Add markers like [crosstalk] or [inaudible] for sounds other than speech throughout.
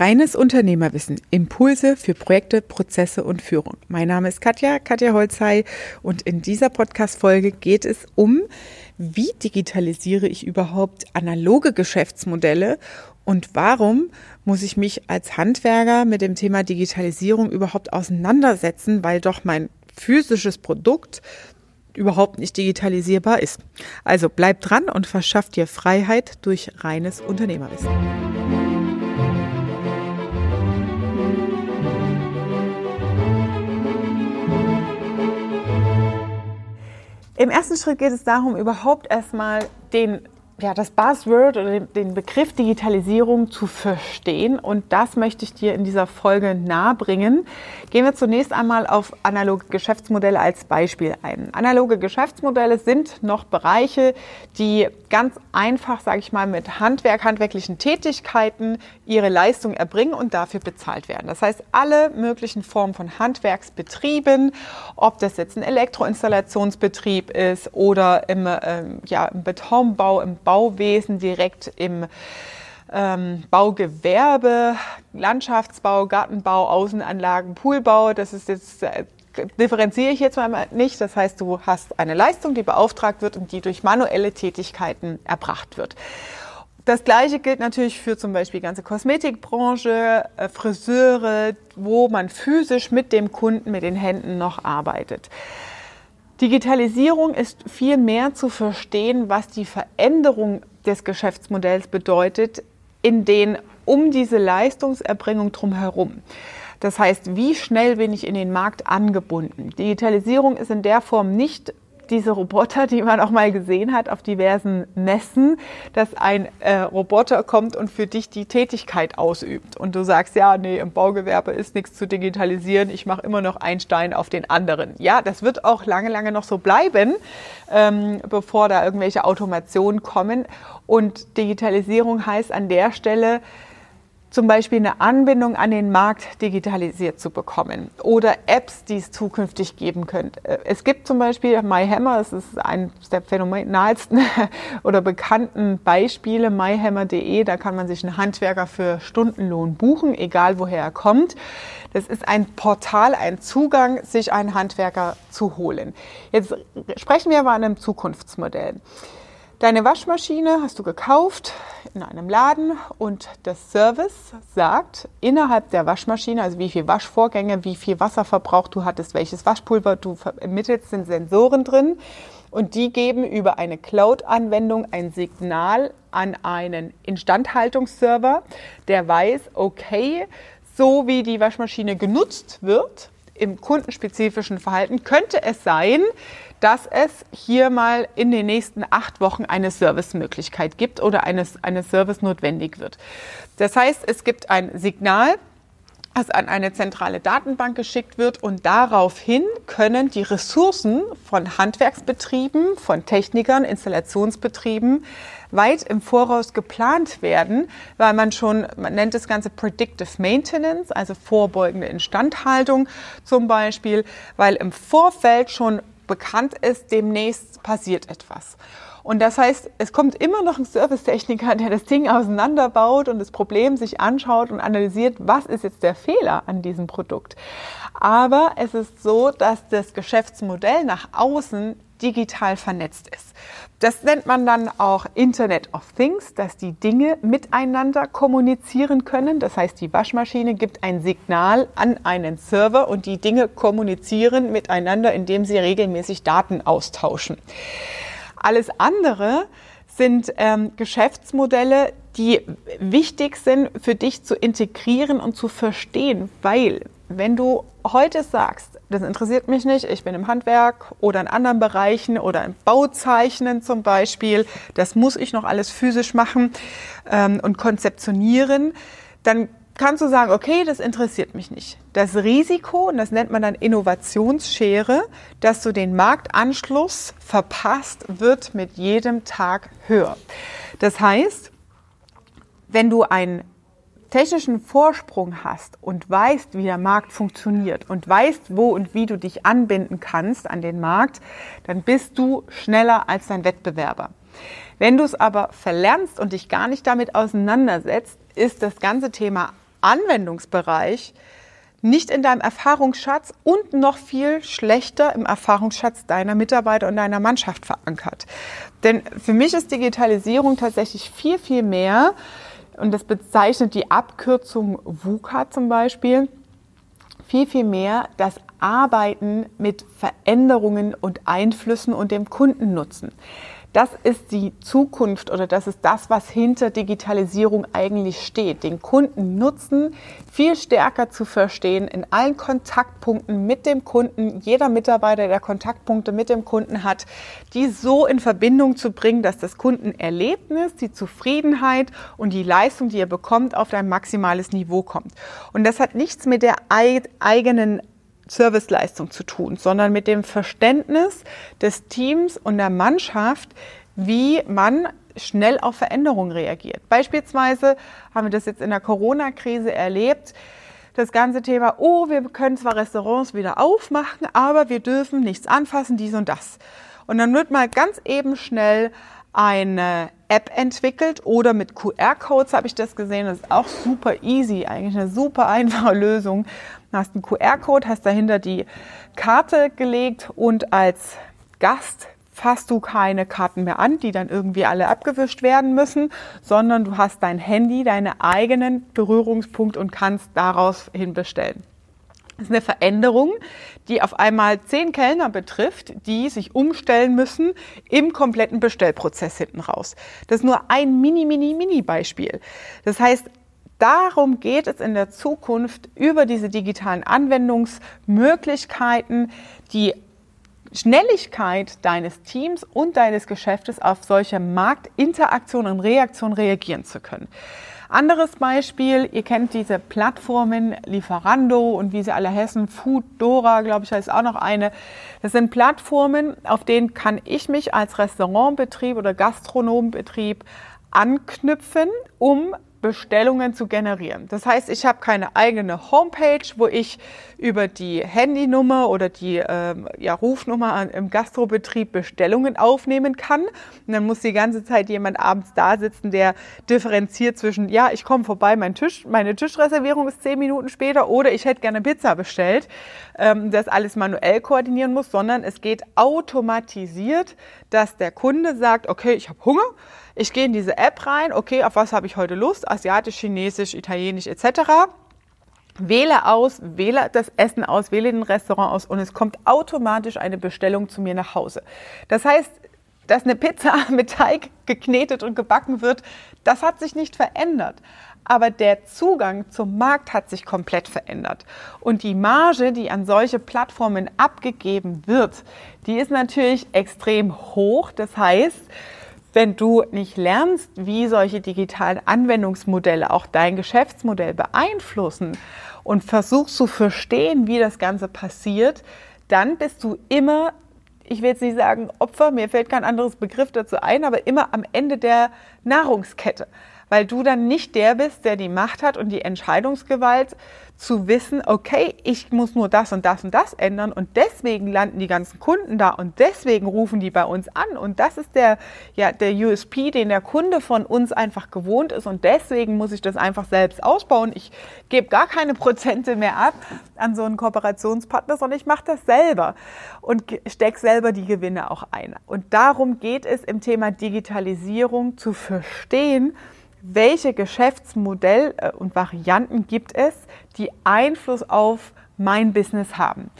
Reines Unternehmerwissen. Impulse für Projekte, Prozesse und Führung. Mein Name ist Katja, Katja Holzei und in dieser Podcast-Folge geht es um, wie digitalisiere ich überhaupt analoge Geschäftsmodelle und warum muss ich mich als Handwerker mit dem Thema Digitalisierung überhaupt auseinandersetzen, weil doch mein physisches Produkt überhaupt nicht digitalisierbar ist. Also bleib dran und verschafft dir Freiheit durch reines Unternehmerwissen. Im ersten Schritt geht es darum, überhaupt erstmal den ja, das Buzzword oder den Begriff Digitalisierung zu verstehen. Und das möchte ich dir in dieser Folge nahebringen. Gehen wir zunächst einmal auf analoge Geschäftsmodelle als Beispiel ein. Analoge Geschäftsmodelle sind noch Bereiche, die ganz einfach, sage ich mal, mit Handwerk, handwerklichen Tätigkeiten ihre Leistung erbringen und dafür bezahlt werden. Das heißt, alle möglichen Formen von Handwerksbetrieben, ob das jetzt ein Elektroinstallationsbetrieb ist oder im, ähm, ja, im Betonbau, im Bau, Bauwesen direkt im ähm, Baugewerbe, Landschaftsbau, Gartenbau, Außenanlagen, Poolbau. Das ist jetzt äh, differenziere ich jetzt mal nicht. Das heißt, du hast eine Leistung, die beauftragt wird und die durch manuelle Tätigkeiten erbracht wird. Das Gleiche gilt natürlich für zum Beispiel die ganze Kosmetikbranche, äh, Friseure, wo man physisch mit dem Kunden, mit den Händen noch arbeitet. Digitalisierung ist viel mehr zu verstehen, was die Veränderung des Geschäftsmodells bedeutet, in den um diese Leistungserbringung drumherum. Das heißt, wie schnell bin ich in den Markt angebunden? Digitalisierung ist in der Form nicht diese Roboter, die man auch mal gesehen hat auf diversen Messen, dass ein äh, Roboter kommt und für dich die Tätigkeit ausübt. Und du sagst, ja, nee, im Baugewerbe ist nichts zu digitalisieren, ich mache immer noch einen Stein auf den anderen. Ja, das wird auch lange, lange noch so bleiben, ähm, bevor da irgendwelche Automationen kommen. Und Digitalisierung heißt an der Stelle, zum Beispiel eine Anbindung an den Markt digitalisiert zu bekommen oder Apps, die es zukünftig geben könnte. Äh, es gibt zum Beispiel MyHammer, das ist eines der phänomenalsten [laughs] oder bekannten Beispiele, myhammer.de, da kann man sich einen Handwerker für Stundenlohn buchen, egal woher er kommt. Das ist ein Portal, ein Zugang, sich einen Handwerker zu holen. Jetzt sprechen wir aber an einem Zukunftsmodell. Deine Waschmaschine hast du gekauft in einem Laden und das Service sagt innerhalb der Waschmaschine, also wie viel Waschvorgänge, wie viel Wasserverbrauch du hattest, welches Waschpulver du vermittelst, sind Sensoren drin. Und die geben über eine Cloud-Anwendung ein Signal an einen Instandhaltungsserver, der weiß, okay, so wie die Waschmaschine genutzt wird, im kundenspezifischen Verhalten, könnte es sein, dass es hier mal in den nächsten acht Wochen eine Servicemöglichkeit gibt oder eine, eine Service notwendig wird. Das heißt, es gibt ein Signal, das an eine zentrale Datenbank geschickt wird und daraufhin können die Ressourcen von Handwerksbetrieben, von Technikern, Installationsbetrieben weit im Voraus geplant werden, weil man schon, man nennt das Ganze Predictive Maintenance, also vorbeugende Instandhaltung zum Beispiel, weil im Vorfeld schon bekannt ist, demnächst passiert etwas. Und das heißt, es kommt immer noch ein Servicetechniker, der das Ding auseinanderbaut und das Problem sich anschaut und analysiert, was ist jetzt der Fehler an diesem Produkt. Aber es ist so, dass das Geschäftsmodell nach außen digital vernetzt ist. Das nennt man dann auch Internet of Things, dass die Dinge miteinander kommunizieren können. Das heißt, die Waschmaschine gibt ein Signal an einen Server und die Dinge kommunizieren miteinander, indem sie regelmäßig Daten austauschen. Alles andere sind ähm, Geschäftsmodelle, die wichtig sind für dich zu integrieren und zu verstehen, weil wenn du heute sagst, das interessiert mich nicht, ich bin im Handwerk oder in anderen Bereichen oder im Bauzeichnen zum Beispiel, das muss ich noch alles physisch machen ähm, und konzeptionieren, dann kannst du sagen, okay, das interessiert mich nicht. Das Risiko, und das nennt man dann Innovationsschere, dass du den Marktanschluss verpasst, wird mit jedem Tag höher. Das heißt, wenn du ein technischen Vorsprung hast und weißt, wie der Markt funktioniert und weißt, wo und wie du dich anbinden kannst an den Markt, dann bist du schneller als dein Wettbewerber. Wenn du es aber verlernst und dich gar nicht damit auseinandersetzt, ist das ganze Thema Anwendungsbereich nicht in deinem Erfahrungsschatz und noch viel schlechter im Erfahrungsschatz deiner Mitarbeiter und deiner Mannschaft verankert. Denn für mich ist Digitalisierung tatsächlich viel, viel mehr, und das bezeichnet die Abkürzung VUCA zum Beispiel, viel, viel mehr das Arbeiten mit Veränderungen und Einflüssen und dem Kundennutzen. Das ist die Zukunft oder das ist das, was hinter Digitalisierung eigentlich steht. Den Kunden nutzen viel stärker zu verstehen in allen Kontaktpunkten mit dem Kunden. Jeder Mitarbeiter, der Kontaktpunkte mit dem Kunden hat, die so in Verbindung zu bringen, dass das Kundenerlebnis, die Zufriedenheit und die Leistung, die er bekommt, auf ein maximales Niveau kommt. Und das hat nichts mit der eigenen Serviceleistung zu tun, sondern mit dem Verständnis des Teams und der Mannschaft, wie man schnell auf Veränderungen reagiert. Beispielsweise haben wir das jetzt in der Corona-Krise erlebt. Das ganze Thema, oh, wir können zwar Restaurants wieder aufmachen, aber wir dürfen nichts anfassen, dies und das. Und dann wird mal ganz eben schnell eine App entwickelt oder mit QR-Codes habe ich das gesehen. Das ist auch super easy, eigentlich eine super [laughs] einfache Lösung. Du hast einen QR-Code, hast dahinter die Karte gelegt und als Gast fasst du keine Karten mehr an, die dann irgendwie alle abgewischt werden müssen, sondern du hast dein Handy, deine eigenen Berührungspunkte und kannst daraus hin bestellen. Das ist eine Veränderung, die auf einmal zehn Kellner betrifft, die sich umstellen müssen im kompletten Bestellprozess hinten raus. Das ist nur ein mini, mini, mini Beispiel. Das heißt, darum geht es in der Zukunft über diese digitalen Anwendungsmöglichkeiten, die Schnelligkeit deines Teams und deines Geschäftes auf solche Marktinteraktionen und Reaktionen reagieren zu können. Anderes Beispiel, ihr kennt diese Plattformen Lieferando und wie sie alle heißen, Fooddora, glaube ich, heißt auch noch eine. Das sind Plattformen, auf denen kann ich mich als Restaurantbetrieb oder Gastronombetrieb anknüpfen, um Bestellungen zu generieren. Das heißt, ich habe keine eigene Homepage, wo ich über die Handynummer oder die ähm, ja, Rufnummer im Gastrobetrieb Bestellungen aufnehmen kann. Und dann muss die ganze Zeit jemand abends da sitzen, der differenziert zwischen, ja, ich komme vorbei, mein Tisch, meine Tischreservierung ist zehn Minuten später oder ich hätte gerne Pizza bestellt, ähm, das alles manuell koordinieren muss, sondern es geht automatisiert, dass der Kunde sagt, okay, ich habe Hunger ich gehe in diese App rein, okay, auf was habe ich heute Lust? Asiatisch, Chinesisch, Italienisch etc. Wähle aus, wähle das Essen aus, wähle den Restaurant aus und es kommt automatisch eine Bestellung zu mir nach Hause. Das heißt, dass eine Pizza [laughs] mit Teig geknetet und gebacken wird, das hat sich nicht verändert. Aber der Zugang zum Markt hat sich komplett verändert. Und die Marge, die an solche Plattformen abgegeben wird, die ist natürlich extrem hoch. Das heißt, wenn du nicht lernst, wie solche digitalen Anwendungsmodelle auch dein Geschäftsmodell beeinflussen und versuchst zu verstehen, wie das Ganze passiert, dann bist du immer, ich will jetzt nicht sagen Opfer, mir fällt kein anderes Begriff dazu ein, aber immer am Ende der Nahrungskette weil du dann nicht der bist, der die Macht hat und die Entscheidungsgewalt zu wissen, okay, ich muss nur das und das und das ändern und deswegen landen die ganzen Kunden da und deswegen rufen die bei uns an und das ist der, ja, der USP, den der Kunde von uns einfach gewohnt ist und deswegen muss ich das einfach selbst ausbauen. Ich gebe gar keine Prozente mehr ab an so einen Kooperationspartner, sondern ich mache das selber und stecke selber die Gewinne auch ein. Und darum geht es im Thema Digitalisierung zu verstehen, welche Geschäftsmodelle äh, und Varianten gibt es, die Einfluss auf mein Business haben.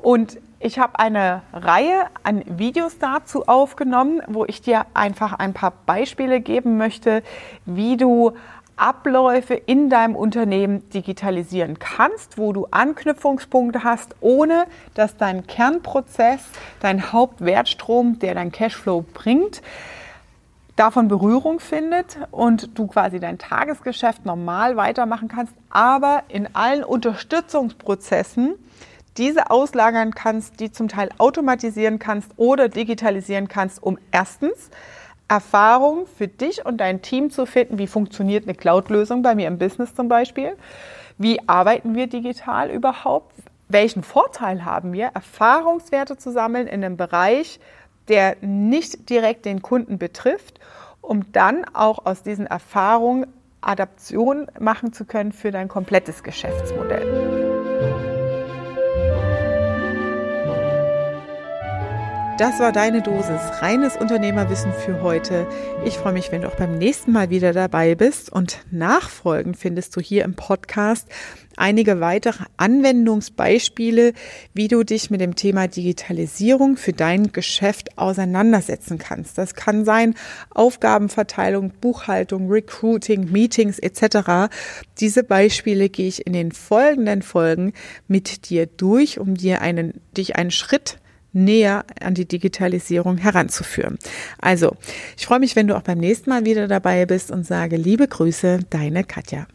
Und ich habe eine Reihe an Videos dazu aufgenommen, wo ich dir einfach ein paar Beispiele geben möchte, wie du Abläufe in deinem Unternehmen digitalisieren kannst, wo du Anknüpfungspunkte hast, ohne dass dein Kernprozess, dein Hauptwertstrom, der dein Cashflow bringt, davon Berührung findet und du quasi dein Tagesgeschäft normal weitermachen kannst, aber in allen Unterstützungsprozessen diese auslagern kannst, die zum Teil automatisieren kannst oder digitalisieren kannst, um erstens Erfahrung für dich und dein Team zu finden, wie funktioniert eine Cloud-Lösung bei mir im Business zum Beispiel, wie arbeiten wir digital überhaupt, welchen Vorteil haben wir, Erfahrungswerte zu sammeln in einem Bereich, der nicht direkt den Kunden betrifft, um dann auch aus diesen Erfahrungen Adaption machen zu können für dein komplettes Geschäftsmodell. Das war deine Dosis reines Unternehmerwissen für heute. Ich freue mich, wenn du auch beim nächsten Mal wieder dabei bist und nachfolgend findest du hier im Podcast einige weitere Anwendungsbeispiele, wie du dich mit dem Thema Digitalisierung für dein Geschäft auseinandersetzen kannst. Das kann sein Aufgabenverteilung, Buchhaltung, Recruiting, Meetings etc. Diese Beispiele gehe ich in den folgenden Folgen mit dir durch, um dir einen, dich einen Schritt näher an die Digitalisierung heranzuführen. Also, ich freue mich, wenn du auch beim nächsten Mal wieder dabei bist und sage liebe Grüße, deine Katja.